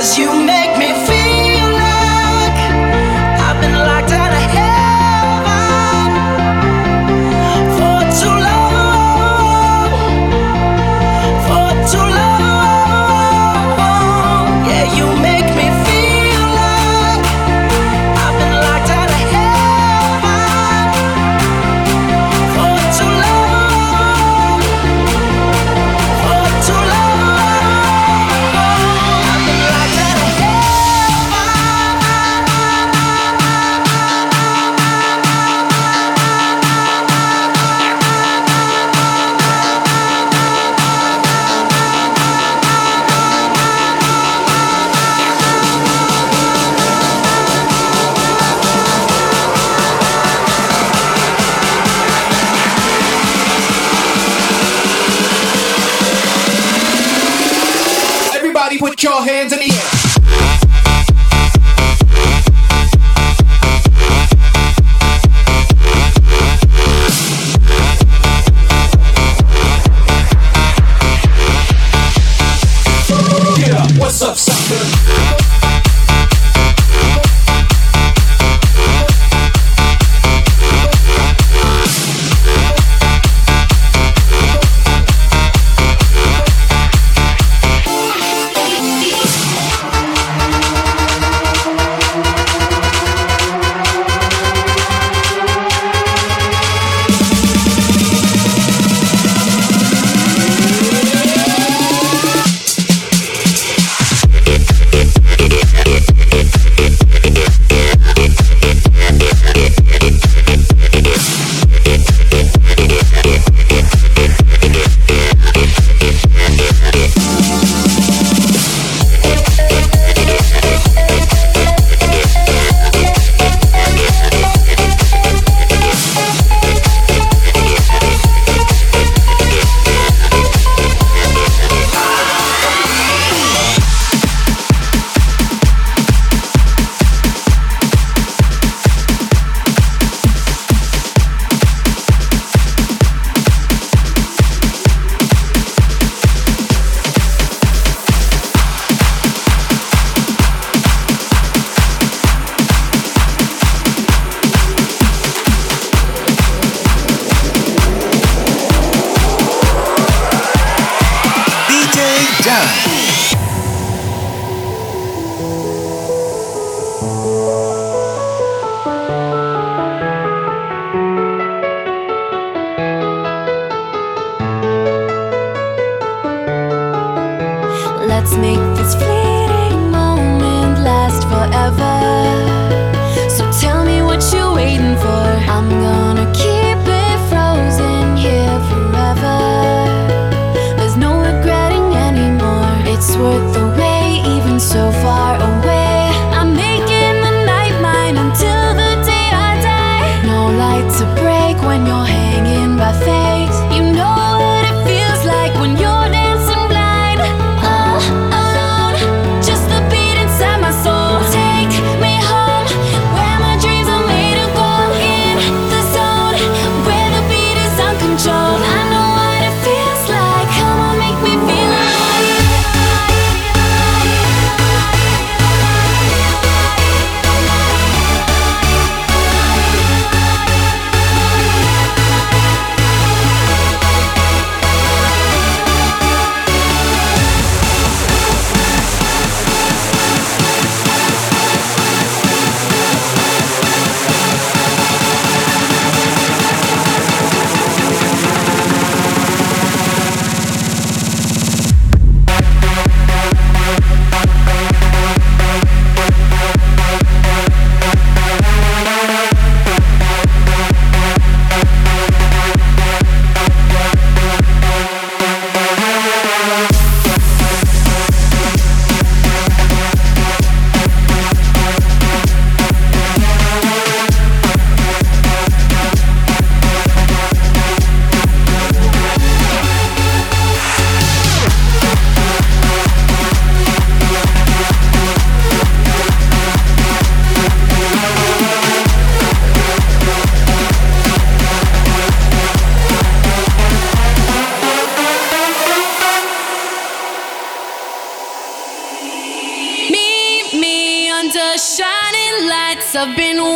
Cause you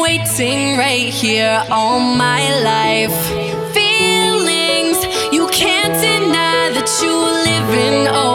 waiting right here all my life. Feelings you can't deny that you're living. Oh.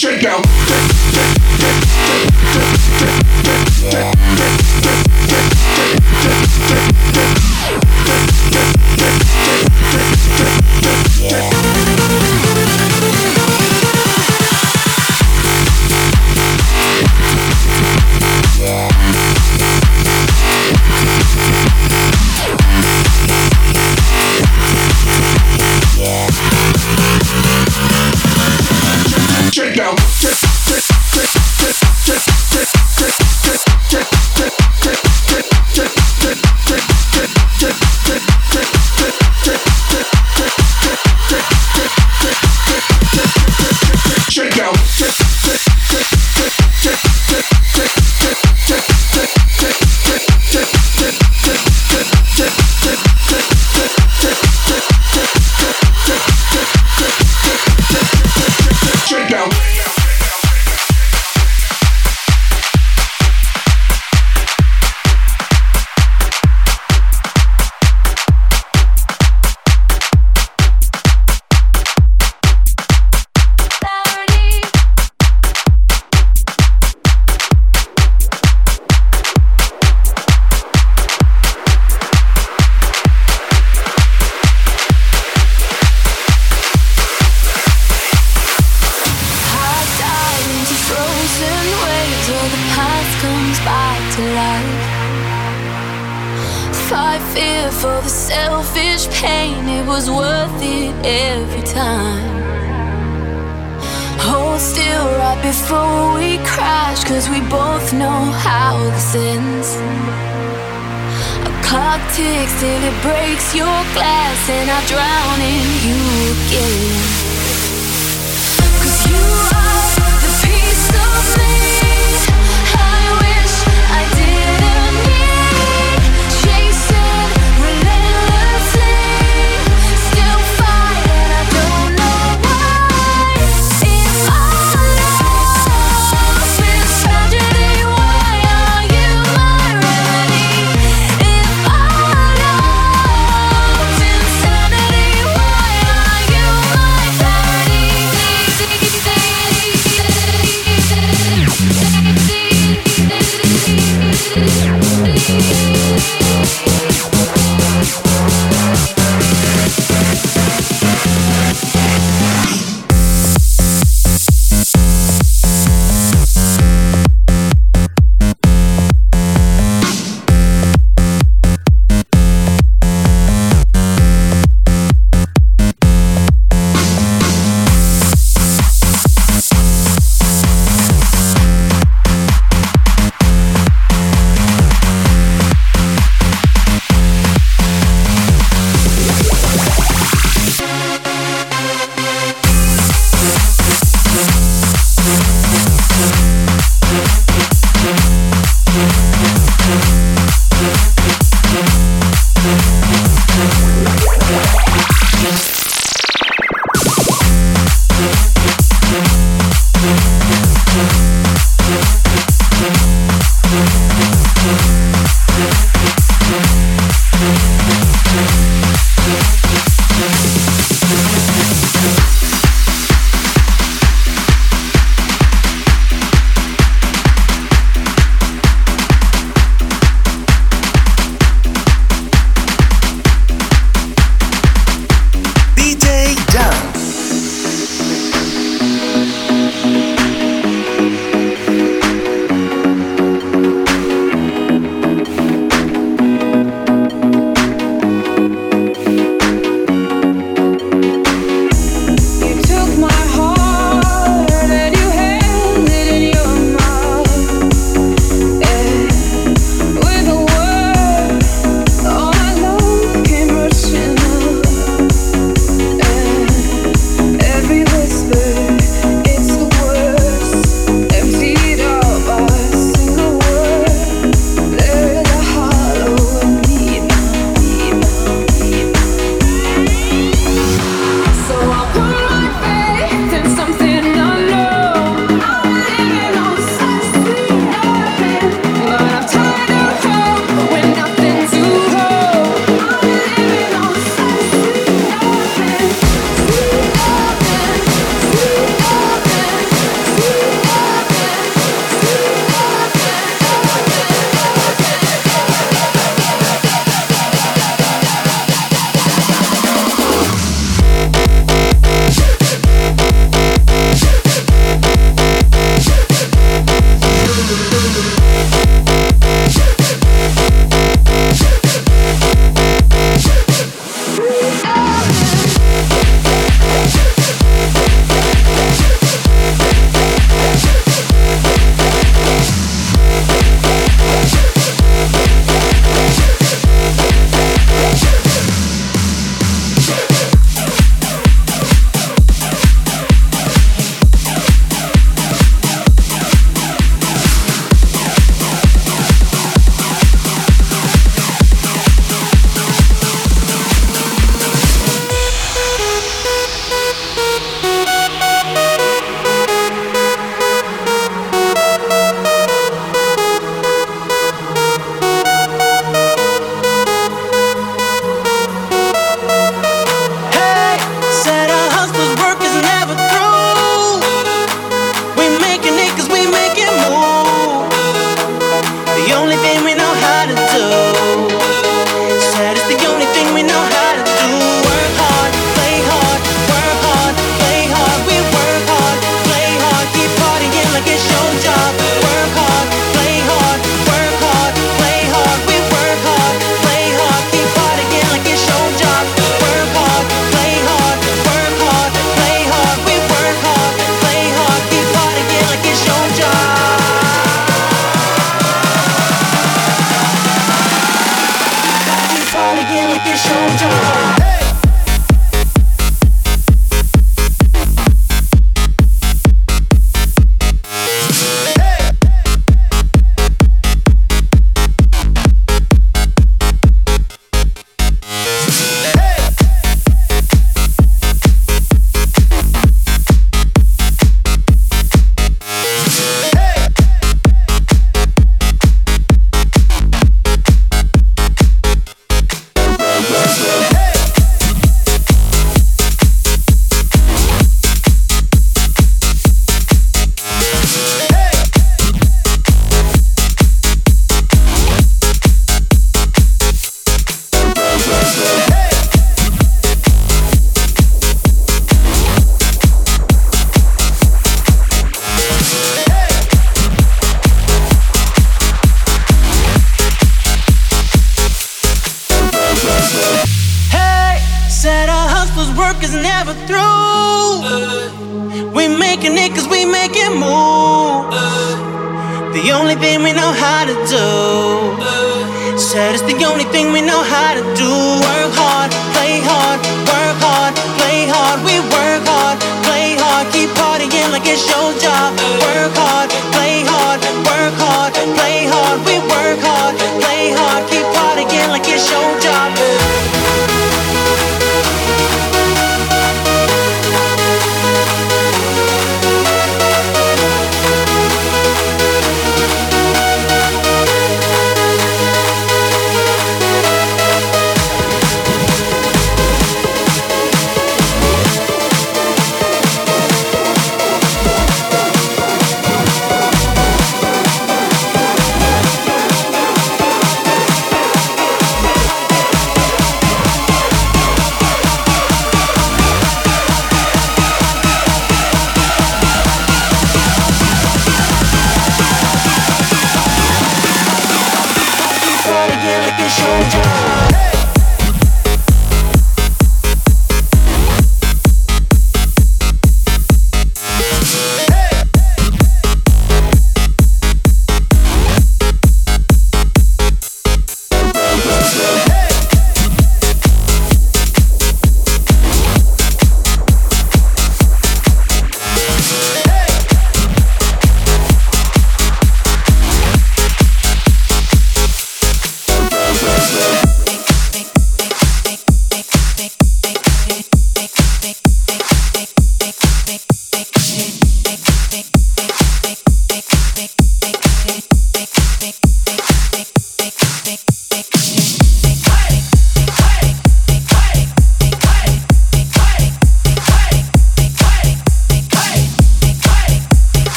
shakedown.